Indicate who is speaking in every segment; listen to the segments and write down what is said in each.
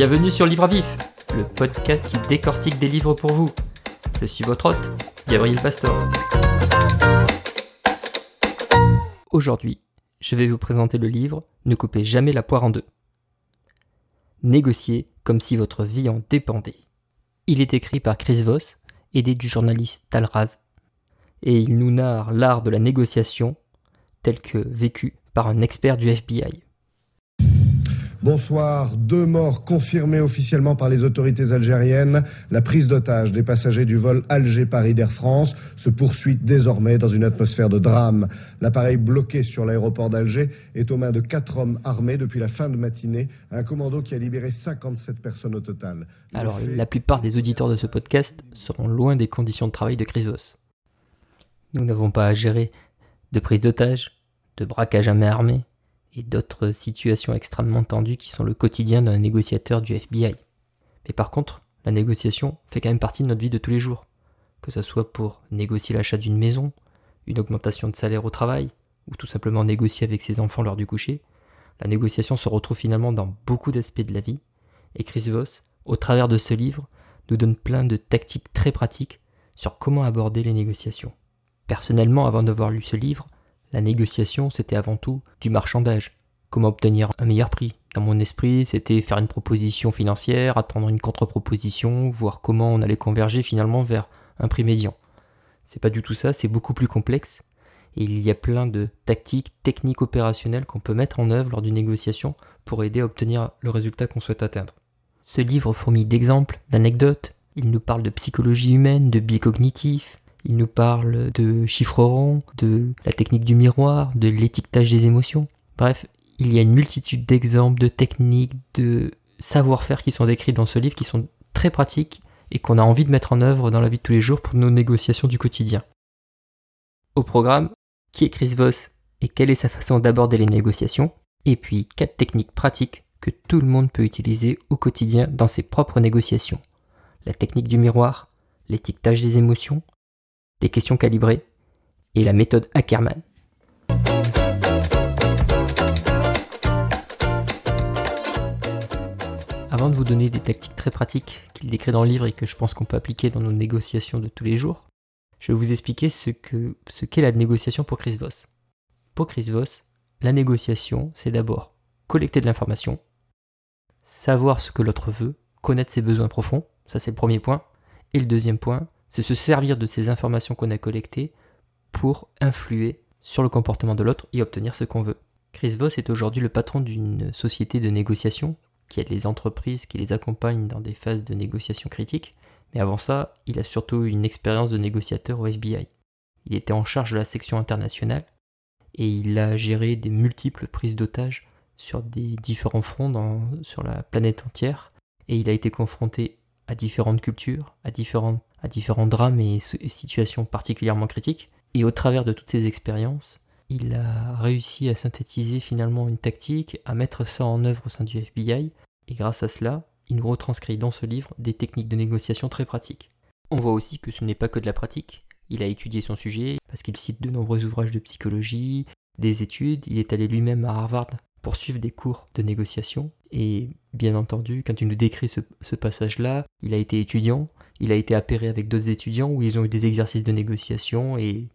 Speaker 1: Bienvenue sur Livre à Vif, le podcast qui décortique des livres pour vous. Je suis votre hôte, Gabriel Pastor. Aujourd'hui, je vais vous présenter le livre Ne coupez jamais la poire en deux. Négocier comme si votre vie en dépendait. Il est écrit par Chris Voss, aidé du journaliste Tal Raz, et il nous narre l'art de la négociation tel que vécu par un expert du FBI.
Speaker 2: Bonsoir. Deux morts confirmées officiellement par les autorités algériennes. La prise d'otage des passagers du vol Alger-Paris d'Air France se poursuit désormais dans une atmosphère de drame. L'appareil bloqué sur l'aéroport d'Alger est aux mains de quatre hommes armés depuis la fin de matinée. Un commando qui a libéré 57 personnes au total.
Speaker 1: Alors, la plupart des auditeurs de ce podcast seront loin des conditions de travail de Chris Voss. Nous n'avons pas à gérer de prise d'otage, de braquage à main armée, et d'autres situations extrêmement tendues qui sont le quotidien d'un négociateur du FBI. Mais par contre, la négociation fait quand même partie de notre vie de tous les jours. Que ce soit pour négocier l'achat d'une maison, une augmentation de salaire au travail, ou tout simplement négocier avec ses enfants lors du coucher, la négociation se retrouve finalement dans beaucoup d'aspects de la vie, et Chris Voss, au travers de ce livre, nous donne plein de tactiques très pratiques sur comment aborder les négociations. Personnellement, avant d'avoir lu ce livre, la négociation, c'était avant tout du marchandage. Comment obtenir un meilleur prix? Dans mon esprit, c'était faire une proposition financière, attendre une contre-proposition, voir comment on allait converger finalement vers un prix médian. C'est pas du tout ça, c'est beaucoup plus complexe. Et il y a plein de tactiques, techniques opérationnelles qu'on peut mettre en œuvre lors d'une négociation pour aider à obtenir le résultat qu'on souhaite atteindre. Ce livre fourmille d'exemples, d'anecdotes, il nous parle de psychologie humaine, de biais cognitifs, il nous parle de chiffres ronds, de la technique du miroir, de l'étiquetage des émotions. Bref, il y a une multitude d'exemples, de techniques, de savoir-faire qui sont décrits dans ce livre qui sont très pratiques et qu'on a envie de mettre en œuvre dans la vie de tous les jours pour nos négociations du quotidien. Au programme, qui est Chris Voss et quelle est sa façon d'aborder les négociations, et puis quatre techniques pratiques que tout le monde peut utiliser au quotidien dans ses propres négociations. La technique du miroir, l'étiquetage des émotions, les questions calibrées et la méthode Ackerman. Avant de vous donner des tactiques très pratiques qu'il décrit dans le livre et que je pense qu'on peut appliquer dans nos négociations de tous les jours, je vais vous expliquer ce qu'est ce qu'est la négociation pour Chris Voss. Pour Chris Voss, la négociation, c'est d'abord collecter de l'information, savoir ce que l'autre veut, connaître ses besoins profonds, ça c'est le premier point. Et le deuxième point, c'est se servir de ces informations qu'on a collectées pour influer sur le comportement de l'autre et obtenir ce qu'on veut. Chris Voss est aujourd'hui le patron d'une société de négociation qui aide les entreprises qui les accompagnent dans des phases de négociation critiques, mais avant ça, il a surtout une expérience de négociateur au FBI. Il était en charge de la section internationale et il a géré des multiples prises d'otages sur des différents fronts sur la planète entière et il a été confronté à différentes cultures, à, différentes, à différents drames et situations particulièrement critiques. Et au travers de toutes ces expériences, il a réussi à synthétiser finalement une tactique, à mettre ça en œuvre au sein du FBI, et grâce à cela, il nous retranscrit dans ce livre des techniques de négociation très pratiques. On voit aussi que ce n'est pas que de la pratique. Il a étudié son sujet parce qu'il cite de nombreux ouvrages de psychologie, des études, il est allé lui-même à Harvard pour suivre des cours de négociation. Et bien entendu, quand il nous décrit ce, passage-là, il a été étudiant, il a été appairé avec d'autres étudiants où ils ont eu des exercices de négociation et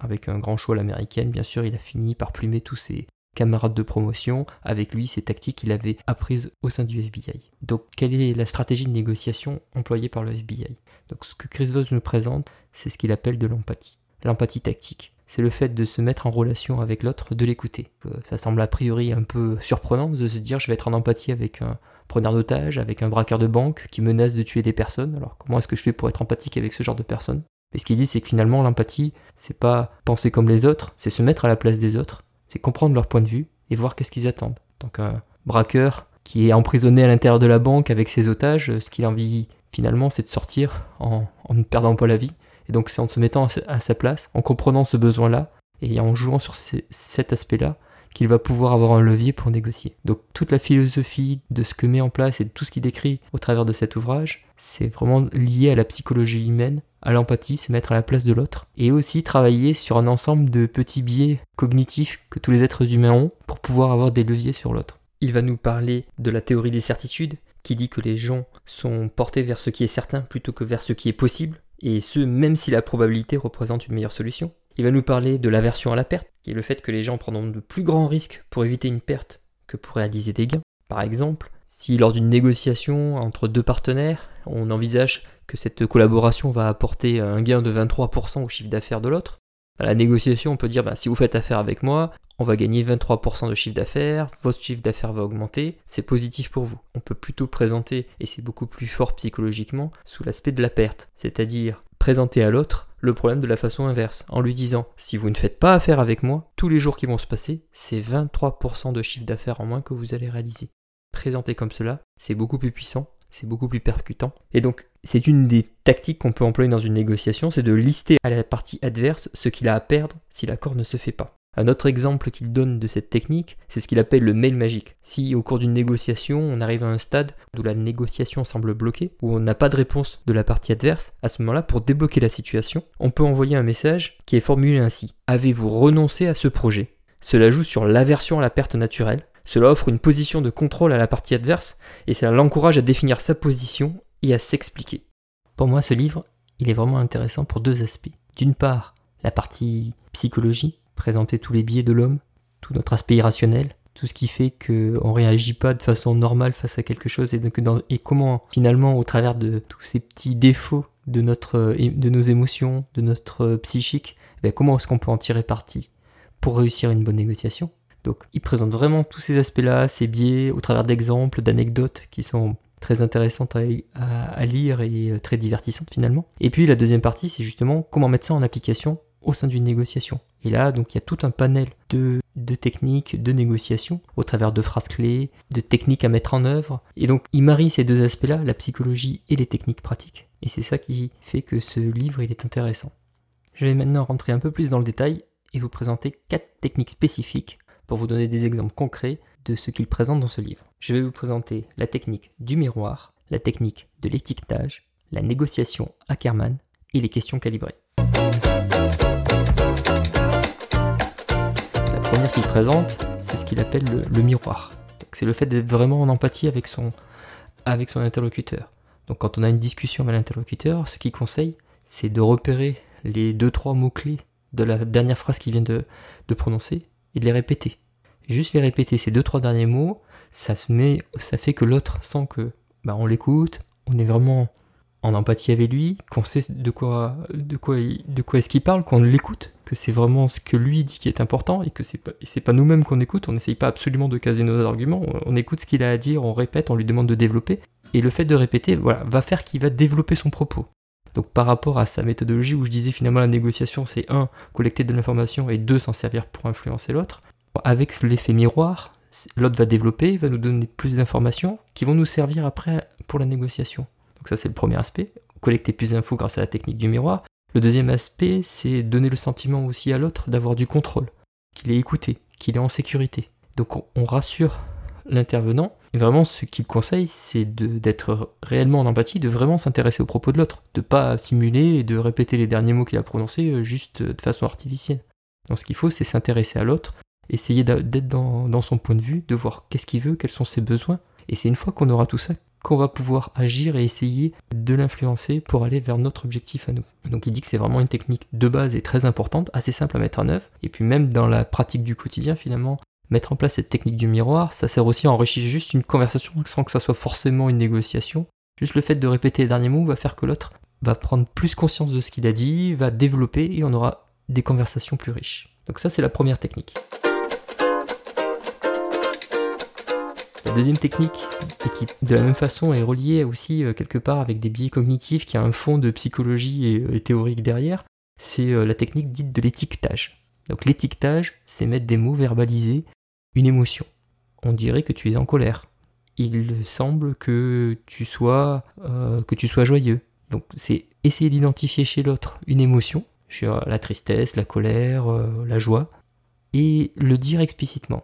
Speaker 1: avec un grand choix à l'américaine, bien sûr, il a fini par plumer tous ses camarades de promotion, avec lui ses tactiques qu'il avait apprises au sein du FBI. Donc quelle est la stratégie de négociation employée par le FBI Donc ce que Chris Voss nous présente, c'est ce qu'il appelle de l'empathie. L'empathie tactique c'est le fait de se mettre en relation avec l'autre, de l'écouter. Euh, ça semble a priori un peu surprenant de se dire je vais être en empathie avec un preneur d'otage, avec un braqueur de banque qui menace de tuer des personnes. Alors comment est-ce que je fais pour être empathique avec ce genre de personnes? Et ce qu'il dit c'est que finalement l'empathie, c'est pas penser comme les autres, c'est se mettre à la place des autres, c'est comprendre leur point de vue et voir qu'est-ce qu'ils attendent. Donc un braqueur qui est emprisonné à l'intérieur de la banque avec ses otages, ce qu'il a envie finalement c'est de sortir en, en ne perdant pas la vie. Et donc c'est en se mettant à sa place, en comprenant ce besoin-là, et en jouant sur cet aspect-là, qu'il va pouvoir avoir un levier pour négocier. Donc toute la philosophie de ce que met en place et de tout ce qu'il décrit au travers de cet ouvrage, c'est vraiment lié à la psychologie humaine, à l'empathie, se mettre à la place de l'autre, et aussi travailler sur un ensemble de petits biais cognitifs que tous les êtres humains ont pour pouvoir avoir des leviers sur l'autre. Il va nous parler de la théorie des certitudes, qui dit que les gens sont portés vers ce qui est certain plutôt que vers ce qui est possible, et ce même si la probabilité représente une meilleure solution. Il va nous parler de l'aversion à la perte, qui est le fait que les gens prendront de plus grands risques pour éviter une perte que pour réaliser des gains. Par exemple, si lors d'une négociation entre deux partenaires, on envisage que cette collaboration va apporter un gain de 23% au chiffre d'affaires de l'autre, la négociation, on peut dire bah, si vous faites affaire avec moi, on va gagner 23% de chiffre d'affaires, votre chiffre d'affaires va augmenter, c'est positif pour vous. On peut plutôt présenter, et c'est beaucoup plus fort psychologiquement, sous l'aspect de la perte, c'est-à-dire présenter à l'autre le problème de la façon inverse, en lui disant si vous ne faites pas affaire avec moi, tous les jours qui vont se passer, c'est 23% de chiffre d'affaires en moins que vous allez réaliser. Présenter comme cela, c'est beaucoup plus puissant c'est beaucoup plus percutant. Et donc, c'est une des tactiques qu'on peut employer dans une négociation, c'est de lister à la partie adverse ce qu'il a à perdre si l'accord ne se fait pas. Un autre exemple qu'il donne de cette technique, c'est ce qu'il appelle le mail magique. Si au cours d'une négociation, on arrive à un stade où la négociation semble bloquée, où on n'a pas de réponse de la partie adverse, à ce moment-là, pour débloquer la situation, on peut envoyer un message qui est formulé ainsi. Avez-vous renoncé à ce projet? Cela joue sur l'aversion à la perte naturelle, cela offre une position de contrôle à la partie adverse et cela l'encourage à définir sa position et à s'expliquer. Pour moi, ce livre, il est vraiment intéressant pour deux aspects. D'une part, la partie psychologie, présenter tous les biais de l'homme, tout notre aspect irrationnel, tout ce qui fait qu'on ne réagit pas de façon normale face à quelque chose et, comment finalement au travers de tous ces petits défauts de nos émotions, de notre psychique, ben, comment est-ce qu'on peut en tirer parti pour réussir une bonne négociation? Donc il présente vraiment tous ces aspects-là, ces biais, au travers d'exemples, d'anecdotes qui sont très intéressantes à, lire et euh, très divertissantes finalement. Et puis la deuxième partie, c'est justement comment mettre ça en application au sein d'une négociation. Et là, donc, il y a tout un panel de, techniques de négociation au travers de phrases clés, de techniques à mettre en œuvre. Et donc, il marie ces deux aspects-là, la psychologie et les techniques pratiques. Et c'est ça qui fait que ce livre, il est intéressant. Je vais maintenant rentrer un peu plus dans le détail et vous présenter quatre techniques spécifiques pour vous donner des exemples concrets de ce qu'il présente dans ce livre. Je vais vous présenter la technique du miroir, la technique de l'étiquetage, la négociation Ackerman et les questions calibrées. La première qu'il présente, c'est ce qu'il appelle le, miroir. C'est le fait d'être vraiment en empathie avec son, avec son interlocuteur. Donc quand on a une discussion avec l'interlocuteur, ce qu'il conseille, c'est de repérer les deux trois mots-clés de la dernière phrase qu'il vient de prononcer et de les répéter. Juste les répéter ces deux trois derniers mots, ça se met, ça fait que l'autre sent que bah, on l'écoute, on est vraiment en empathie avec lui, qu'on sait de quoi, de quoi, de quoi est-ce qu'il parle, qu'on l'écoute, que c'est vraiment ce que lui dit qui est important et que c'est pas, pas nous-mêmes qu'on écoute, on n'essaye pas absolument de caser nos arguments, on, écoute ce qu'il a à dire, on répète, on lui demande de développer, et le fait de répéter, voilà, va faire qu'il va développer son propos. Donc par rapport à sa méthodologie où je disais finalement la négociation c'est un, collecter de l'information et deux, s'en servir pour influencer l'autre, avec l'effet miroir, l'autre va développer, va nous donner plus d'informations qui vont nous servir après pour la négociation. Donc ça c'est le premier aspect, collecter plus d'infos grâce à la technique du miroir. Le deuxième aspect, c'est donner le sentiment aussi à l'autre d'avoir du contrôle, qu'il est écouté, qu'il est en sécurité. Donc on rassure l'intervenant. Et vraiment, ce qu'il conseille, c'est d'être réellement en empathie, de vraiment s'intéresser aux propos de l'autre, de pas simuler et de répéter les derniers mots qu'il a prononcés euh, juste de façon artificielle. Donc ce qu'il faut, c'est s'intéresser à l'autre, essayer d'être dans, son point de vue, de voir qu'est-ce qu'il veut, quels sont ses besoins. Et c'est une fois qu'on aura tout ça qu'on va pouvoir agir et essayer de l'influencer pour aller vers notre objectif à nous. Donc il dit que c'est vraiment une technique de base et très importante, assez simple à mettre en œuvre. Et puis même dans la pratique du quotidien, finalement, mettre en place cette technique du miroir, ça sert aussi à enrichir juste une conversation sans que ça soit forcément une négociation. Juste le fait de répéter les derniers mots va faire que l'autre va prendre plus conscience de ce qu'il a dit, va développer et on aura des conversations plus riches. Donc ça c'est la première technique. La deuxième technique, et qui de la même façon est reliée aussi euh, quelque part avec des biais cognitifs, qui a un fond de psychologie et, euh, théorique derrière, c'est euh, la technique dite de l'étiquetage. Donc l'étiquetage, c'est mettre des mots verbalisés une émotion. On dirait que tu es en colère. Il semble que tu sois, que tu sois joyeux. Donc c'est essayer d'identifier chez l'autre une émotion, la tristesse, la colère, la joie, et le dire explicitement.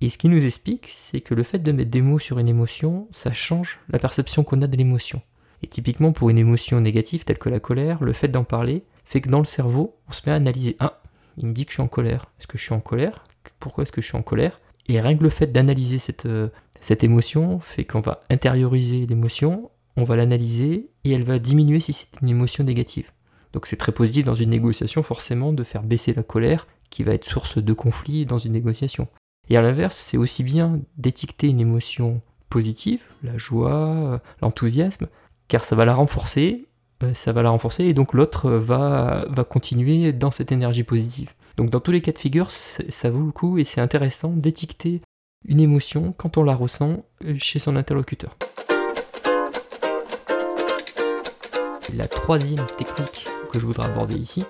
Speaker 1: Et ce qui nous explique, c'est que le fait de mettre des mots sur une émotion, ça change la perception qu'on a de l'émotion. Et typiquement pour une émotion négative telle que la colère, le fait d'en parler fait que dans le cerveau, on se met à analyser. Ah, il me dit que je suis en colère. Est-ce que je suis en colère? Pourquoi est-ce que je suis en colère? Et rien que le fait d'analyser cette, euh, émotion fait qu'on va intérioriser l'émotion, on va l'analyser et elle va diminuer si c'est une émotion négative. Donc c'est très positif dans une négociation forcément de faire baisser la colère qui va être source de conflit dans une négociation. Et à l'inverse, c'est aussi bien d'étiqueter une émotion positive, la joie, l'enthousiasme, car ça va la renforcer, euh, ça va la renforcer et donc l'autre va, va continuer dans cette énergie positive. Donc dans tous les cas de figure, ça vaut le coup et c'est intéressant d'étiqueter une émotion quand on la ressent euh, chez son interlocuteur. La troisième technique que je voudrais aborder ici,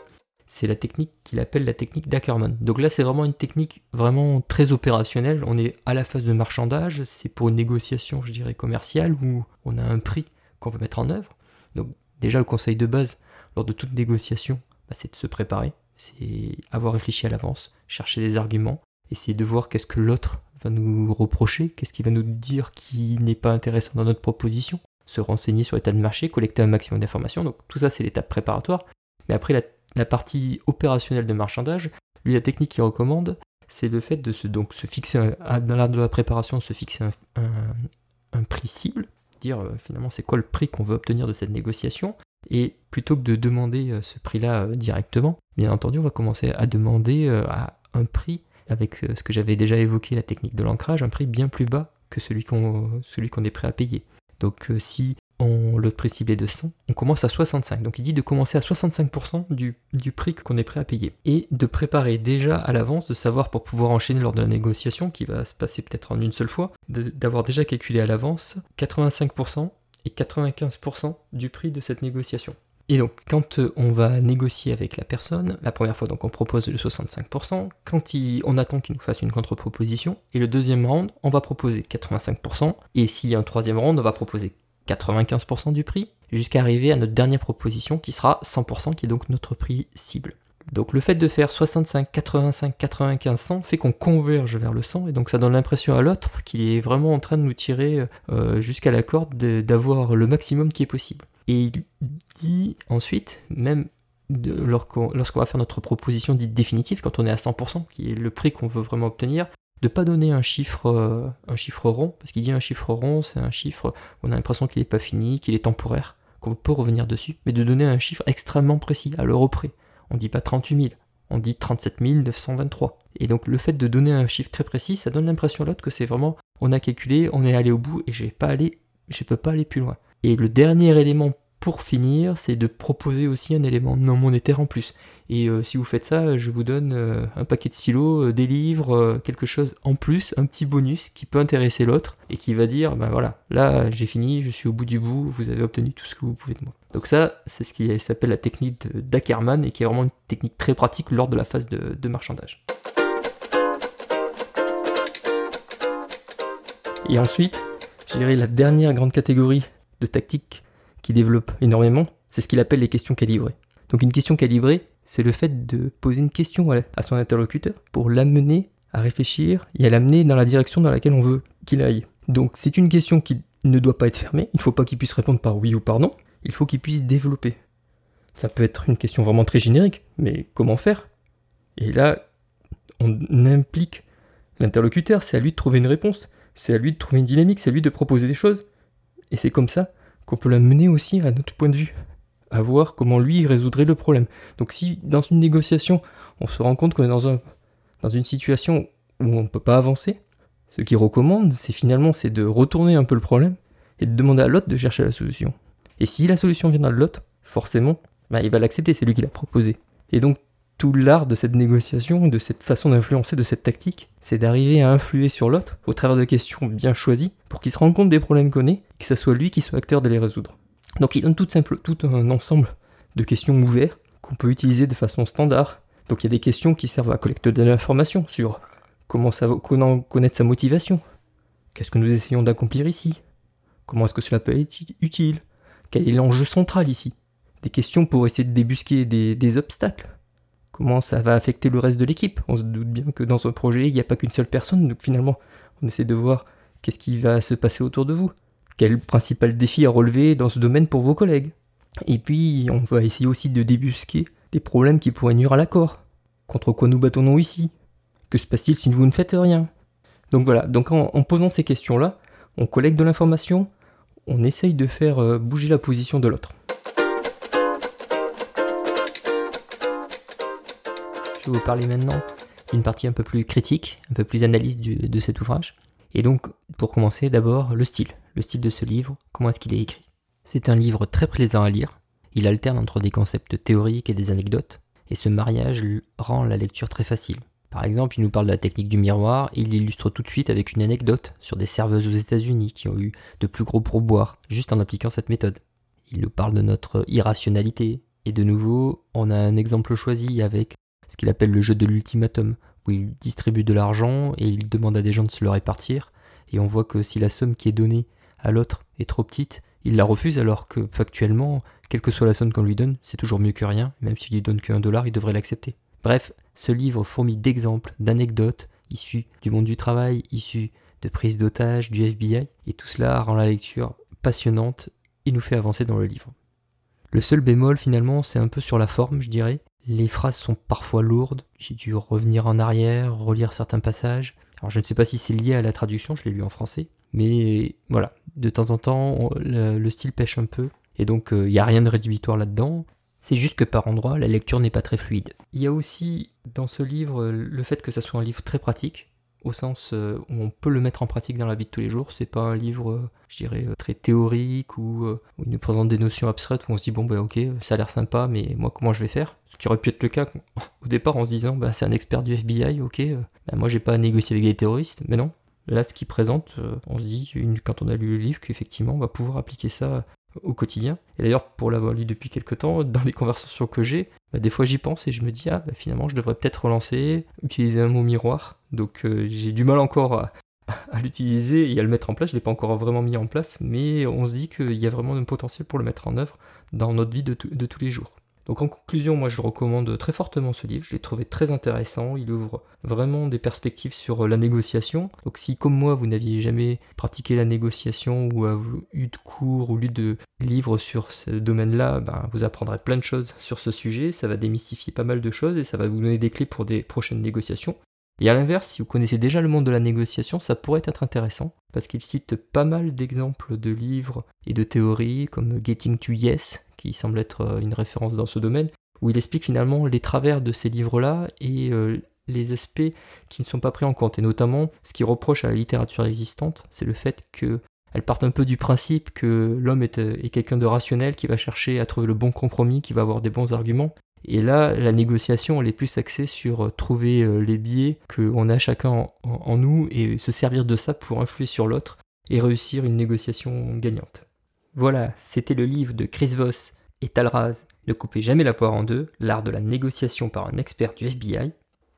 Speaker 1: c'est la technique qu'il appelle la technique d'Ackerman. Donc là, c'est vraiment une technique vraiment très opérationnelle. On est à la phase de marchandage, c'est pour une négociation, je dirais, commerciale où on a un prix qu'on veut mettre en œuvre. Donc déjà, le conseil de base lors de toute négociation, bah, c'est de se préparer, c'est avoir réfléchi à l'avance, chercher des arguments, essayer de voir qu'est-ce que l'autre va nous reprocher, qu'est-ce qu'il va nous dire qui n'est pas intéressant dans notre proposition, se renseigner sur l'état de marché, collecter un maximum d'informations. Donc tout ça, c'est l'étape préparatoire. Mais après, la la partie opérationnelle de marchandage, lui, la technique qu'il recommande, c'est le fait de se, donc, se fixer, dans l'art de la préparation, se fixer un, prix cible, dire euh, finalement c'est quoi le prix qu'on veut obtenir de cette négociation, et plutôt que de demander euh, ce prix-là euh, directement, bien entendu, on va commencer à demander à un prix, avec ce que j'avais déjà évoqué, la technique de l'ancrage, un prix bien plus bas que celui qu'on est prêt à payer. Donc si on, le prix ciblé de 100, on commence à 65. Donc il dit de commencer à 65% du, du prix qu'on est prêt à payer. Et de préparer déjà à l'avance, de savoir pour pouvoir enchaîner lors de la négociation, qui va se passer peut-être en une seule fois, d'avoir déjà calculé à l'avance 85% et 95% du prix de cette négociation. Et donc, quand on va négocier avec la personne, la première fois, donc on propose le 65%, quand on attend qu'il nous fasse une contre-proposition, et le deuxième round, on va proposer 85%, et s'il y a un troisième round, on va proposer 95% du prix, jusqu'à arriver à notre dernière proposition qui sera 100%, qui est donc notre prix cible. Donc le fait de faire 65, 85, 95, 100 fait qu'on converge vers le 100 et donc ça donne l'impression à l'autre qu'il est vraiment en train de nous tirer euh, jusqu'à la corde d'avoir le maximum qui est possible. Et il dit ensuite, même lorsqu'on va faire notre proposition dite définitive, quand on est à 100%, qui est le prix qu'on veut vraiment obtenir, de pas donner un chiffre, euh, un chiffre rond, parce qu'il dit un chiffre rond, c'est un chiffre, on a l'impression qu'il n'est pas fini, qu'il est temporaire, qu'on peut revenir dessus, mais de donner un chiffre extrêmement précis, à l'euro près. On dit pas 38 000, on dit 37 923. Et donc le fait de donner un chiffre très précis, ça donne l'impression à l'autre que c'est vraiment, on a calculé, on est allé au bout et j'ai pas je peux pas aller plus loin. Et le dernier élément pour finir, c'est de proposer aussi un élément non monétaire en plus. Et euh, si vous faites ça, je vous donne euh, un paquet de stylos, euh, des livres, quelque chose en plus, un petit bonus qui peut intéresser l'autre et qui va dire, ben voilà, là j'ai fini, je suis au bout du bout, vous avez obtenu tout ce que vous pouvez de moi. Donc ça, c'est ce qui s'appelle la technique d'Ackerman et qui est vraiment une technique très pratique lors de la phase de, de marchandage. Et ensuite, je dirais la dernière grande catégorie de tactiques qui développe énormément, c'est ce qu'il appelle les questions calibrées. Donc une question calibrée, c'est le fait de poser une question à son interlocuteur pour l'amener à réfléchir et à l'amener dans la direction dans laquelle on veut qu'il aille. Donc c'est une question qui ne doit pas être fermée, il ne faut pas qu'il puisse répondre par oui ou par non, il faut qu'il puisse développer. Ça peut être une question vraiment très générique, mais comment faire? Et là, on implique l'interlocuteur, c'est à lui de trouver une réponse, c'est à lui de trouver une dynamique, c'est à lui de proposer des choses. Et c'est comme ça qu'on peut l'amener aussi à notre point de vue, à voir comment lui résoudrait le problème. Donc si dans une négociation, on se rend compte qu'on est dans une situation où on ne peut pas avancer, ce qu'il recommande, c'est finalement c'est de retourner un peu le problème et de demander à l'autre de chercher la solution. Et si la solution vient de l'autre, forcément, bah, il va l'accepter, c'est lui qui l'a proposé. Et donc tout l'art de cette négociation, de cette façon d'influencer, de cette tactique, c'est d'arriver à influer sur l'autre au travers de questions bien choisies pour qu'il se rende compte des problèmes qu'on est, que ce soit lui qui soit acteur de les résoudre. Donc il donne tout un ensemble de questions ouvertes qu'on peut utiliser de façon standard. Donc il y a des questions qui servent à collecter de l'information sur comment, ça, comment connaître sa motivation, qu'est-ce que nous essayons d'accomplir ici, comment est-ce que cela peut être utile, quel est l'enjeu central ici? Des questions pour essayer de débusquer des obstacles comment ça va affecter le reste de l'équipe. On se doute bien que dans un projet, il n'y a pas qu'une seule personne, donc finalement, on essaie de voir qu'est-ce qui va se passer autour de vous. Quel principal défi à relever dans ce domaine pour vos collègues? Et puis, on va essayer aussi de débusquer des problèmes qui pourraient nuire à l'accord. Contre quoi nous battons-nous ici? Que se passe-t-il si vous ne faites rien? Donc voilà, donc en, posant ces questions-là, on collecte de l'information, on essaye de faire euh, bouger la position de l'autre. Vais vous parler maintenant d'une partie un peu plus critique, un peu plus analyse de cet ouvrage. Et donc, pour commencer, d'abord, le style. Le style de ce livre, comment est-ce qu'il est écrit? C'est un livre très plaisant à lire. Il alterne entre des concepts théoriques et des anecdotes. Et ce mariage rend la lecture très facile. Par exemple, il nous parle de la technique du miroir il l'illustre tout de suite avec une anecdote sur des serveuses aux États-Unis qui ont eu de plus gros pourboires juste en appliquant cette méthode. Il nous parle de notre irrationalité. Et de nouveau, on a un exemple choisi avec ce qu'il appelle le jeu de l'ultimatum, où il distribue de l'argent et il demande à des gens de se le répartir. Et on voit que si la somme qui est donnée à l'autre est trop petite, il la refuse alors que factuellement, quelle que soit la somme qu'on lui donne, c'est toujours mieux que rien, même s'il lui donne qu'un dollar, il devrait l'accepter. Bref, ce livre fourmille d'exemples, d'anecdotes, issus du monde du travail, issus de prises d'otages, du FBI, et tout cela rend la lecture passionnante et nous fait avancer dans le livre. Le seul bémol finalement, c'est un peu sur la forme, je dirais. Les phrases sont parfois lourdes, j'ai dû revenir en arrière, relire certains passages. Alors je ne sais pas si c'est lié à la traduction, je l'ai lu en français, mais voilà, de temps en temps le, style pêche un peu, et donc il euh, n'y a rien de rédhibitoire là-dedans. C'est juste que par endroits, la lecture n'est pas très fluide. Il y a aussi dans ce livre le fait que ça soit un livre très pratique, au sens euh, où on peut le mettre en pratique dans la vie de tous les jours. C'est pas un livre, euh, je dirais, euh, très théorique ou où il nous présente des notions abstraites où on se dit bon bah ok, ça a l'air sympa, mais moi comment je vais faire? Ce qui aurait pu être le cas au départ en se disant bah c'est un expert du FBI, ok, bah, moi j'ai pas à négocier avec les terroristes, mais non. Là, ce qu'il présente, on se dit, quand on a lu le livre, qu'effectivement, on va pouvoir appliquer ça au quotidien. Et d'ailleurs, pour l'avoir lu depuis quelques temps, dans les conversations que j'ai, bah, des fois j'y pense et je me dis, ah, bah, finalement, je devrais peut-être relancer, utiliser un mot miroir. Donc euh, j'ai du mal encore à, l'utiliser et à le mettre en place. Je ne l'ai pas encore vraiment mis en place, mais on se dit qu'il y a vraiment un potentiel pour le mettre en œuvre dans notre vie de tous les jours. Donc en conclusion, moi je recommande très fortement ce livre, je l'ai trouvé très intéressant, il ouvre vraiment des perspectives sur euh, la négociation. Donc si comme moi vous n'aviez jamais pratiqué la négociation ou eu de cours ou lu de livres sur ce domaine-là, ben, vous apprendrez plein de choses sur ce sujet, ça va démystifier pas mal de choses et ça va vous donner des clés pour des prochaines négociations. Et à l'inverse, si vous connaissez déjà le monde de la négociation, ça pourrait être intéressant, parce qu'il cite pas mal d'exemples de livres et de théories, comme Getting to Yes, qui semble être euh, une référence dans ce domaine, où il explique finalement les travers de ces livres-là et euh, les aspects qui ne sont pas pris en compte. Et notamment, ce qui reproche à la littérature existante, c'est le fait qu'elle parte un peu du principe que l'homme est, euh, est quelqu'un de rationnel qui va chercher à trouver le bon compromis, qui va avoir des bons arguments, et là, la négociation, elle est plus axée sur trouver les biais qu'on a chacun en, nous et se servir de ça pour influer sur l'autre et réussir une négociation gagnante. Voilà, c'était le livre de Chris Voss et Talraz, Ne coupez jamais la poire en deux, l'art de la négociation par un expert du FBI.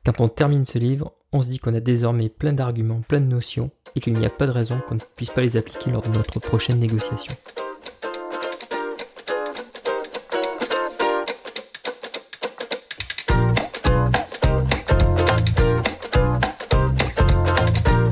Speaker 1: Quand on termine ce livre, on se dit qu'on a désormais plein d'arguments, plein de notions, et qu'il n'y a pas de raison qu'on ne puisse pas les appliquer lors de notre prochaine négociation.